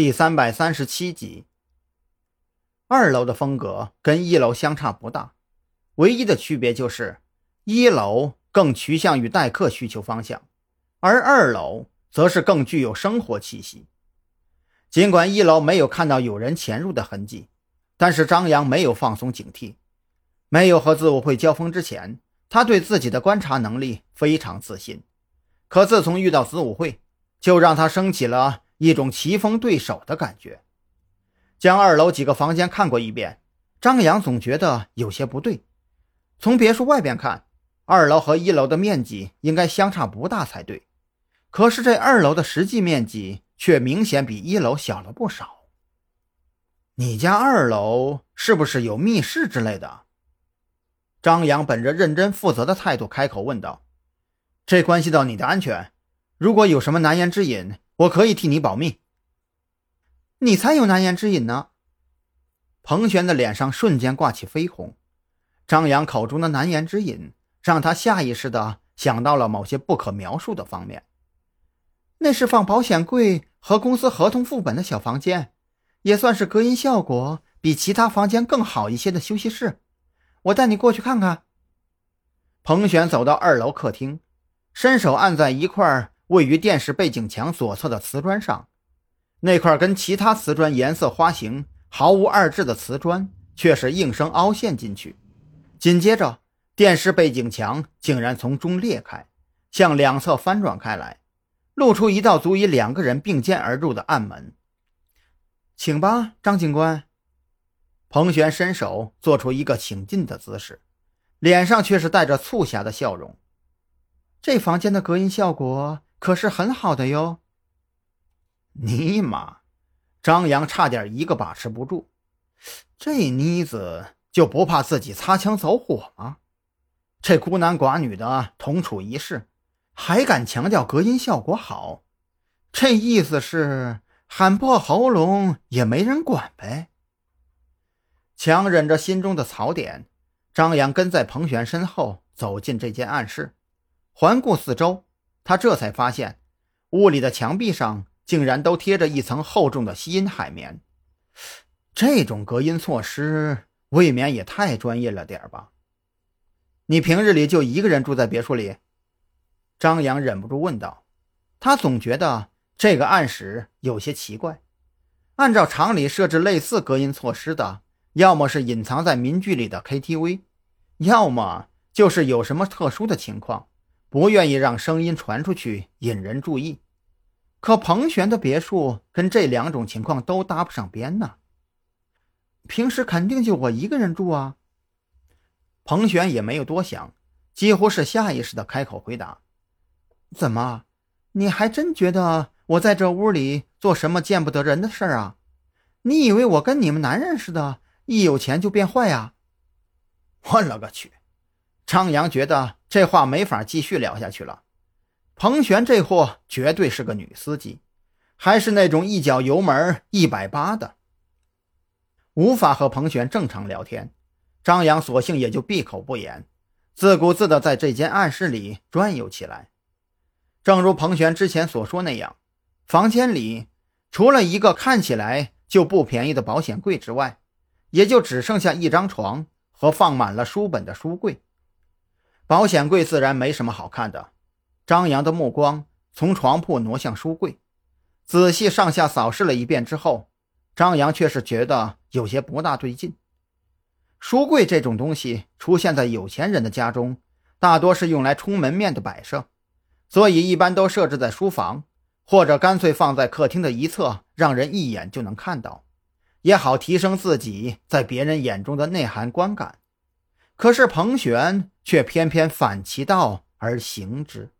第三百三十七集。二楼的风格跟一楼相差不大，唯一的区别就是一楼更趋向于待客需求方向，而二楼则是更具有生活气息。尽管一楼没有看到有人潜入的痕迹，但是张扬没有放松警惕。没有和子午会交锋之前，他对自己的观察能力非常自信。可自从遇到子午会，就让他升起了。一种棋逢对手的感觉。将二楼几个房间看过一遍，张扬总觉得有些不对。从别墅外边看，二楼和一楼的面积应该相差不大才对，可是这二楼的实际面积却明显比一楼小了不少。你家二楼是不是有密室之类的？张扬本着认真负责的态度开口问道：“这关系到你的安全，如果有什么难言之隐。”我可以替你保密。你才有难言之隐呢。彭璇的脸上瞬间挂起绯红，张扬口中的难言之隐让他下意识的想到了某些不可描述的方面。那是放保险柜和公司合同副本的小房间，也算是隔音效果比其他房间更好一些的休息室。我带你过去看看。彭璇走到二楼客厅，伸手按在一块。位于电视背景墙左侧的瓷砖上，那块跟其他瓷砖颜色花型毫无二致的瓷砖，却是应声凹陷进去。紧接着，电视背景墙竟然从中裂开，向两侧翻转开来，露出一道足以两个人并肩而入的暗门。请吧，张警官。彭璇伸手做出一个请进的姿势，脸上却是带着促狭的笑容。这房间的隔音效果。可是很好的哟。尼玛，张扬差点一个把持不住，这妮子就不怕自己擦枪走火吗？这孤男寡女的同处一室，还敢强调隔音效果好，这意思是喊破喉咙也没人管呗？强忍着心中的槽点，张扬跟在彭璇身后走进这间暗室，环顾四周。他这才发现，屋里的墙壁上竟然都贴着一层厚重的吸音海绵。这种隔音措施未免也太专业了点吧？你平日里就一个人住在别墅里？张扬忍不住问道。他总觉得这个暗室有些奇怪。按照常理，设置类似隔音措施的，要么是隐藏在民居里的 KTV，要么就是有什么特殊的情况。不愿意让声音传出去引人注意，可彭璇的别墅跟这两种情况都搭不上边呢。平时肯定就我一个人住啊。彭璇也没有多想，几乎是下意识的开口回答：“怎么，你还真觉得我在这屋里做什么见不得人的事儿啊？你以为我跟你们男人似的，一有钱就变坏呀？”我勒个去！张扬觉得这话没法继续聊下去了。彭璇这货绝对是个女司机，还是那种一脚油门一百八的，无法和彭璇正常聊天。张扬索性也就闭口不言，自顾自地在这间暗室里转悠起来。正如彭璇之前所说那样，房间里除了一个看起来就不便宜的保险柜之外，也就只剩下一张床和放满了书本的书柜。保险柜自然没什么好看的。张扬的目光从床铺挪向书柜，仔细上下扫视了一遍之后，张扬却是觉得有些不大对劲。书柜这种东西出现在有钱人的家中，大多是用来充门面的摆设，所以一般都设置在书房，或者干脆放在客厅的一侧，让人一眼就能看到，也好提升自己在别人眼中的内涵观感。可是彭璇却偏偏反其道而行之。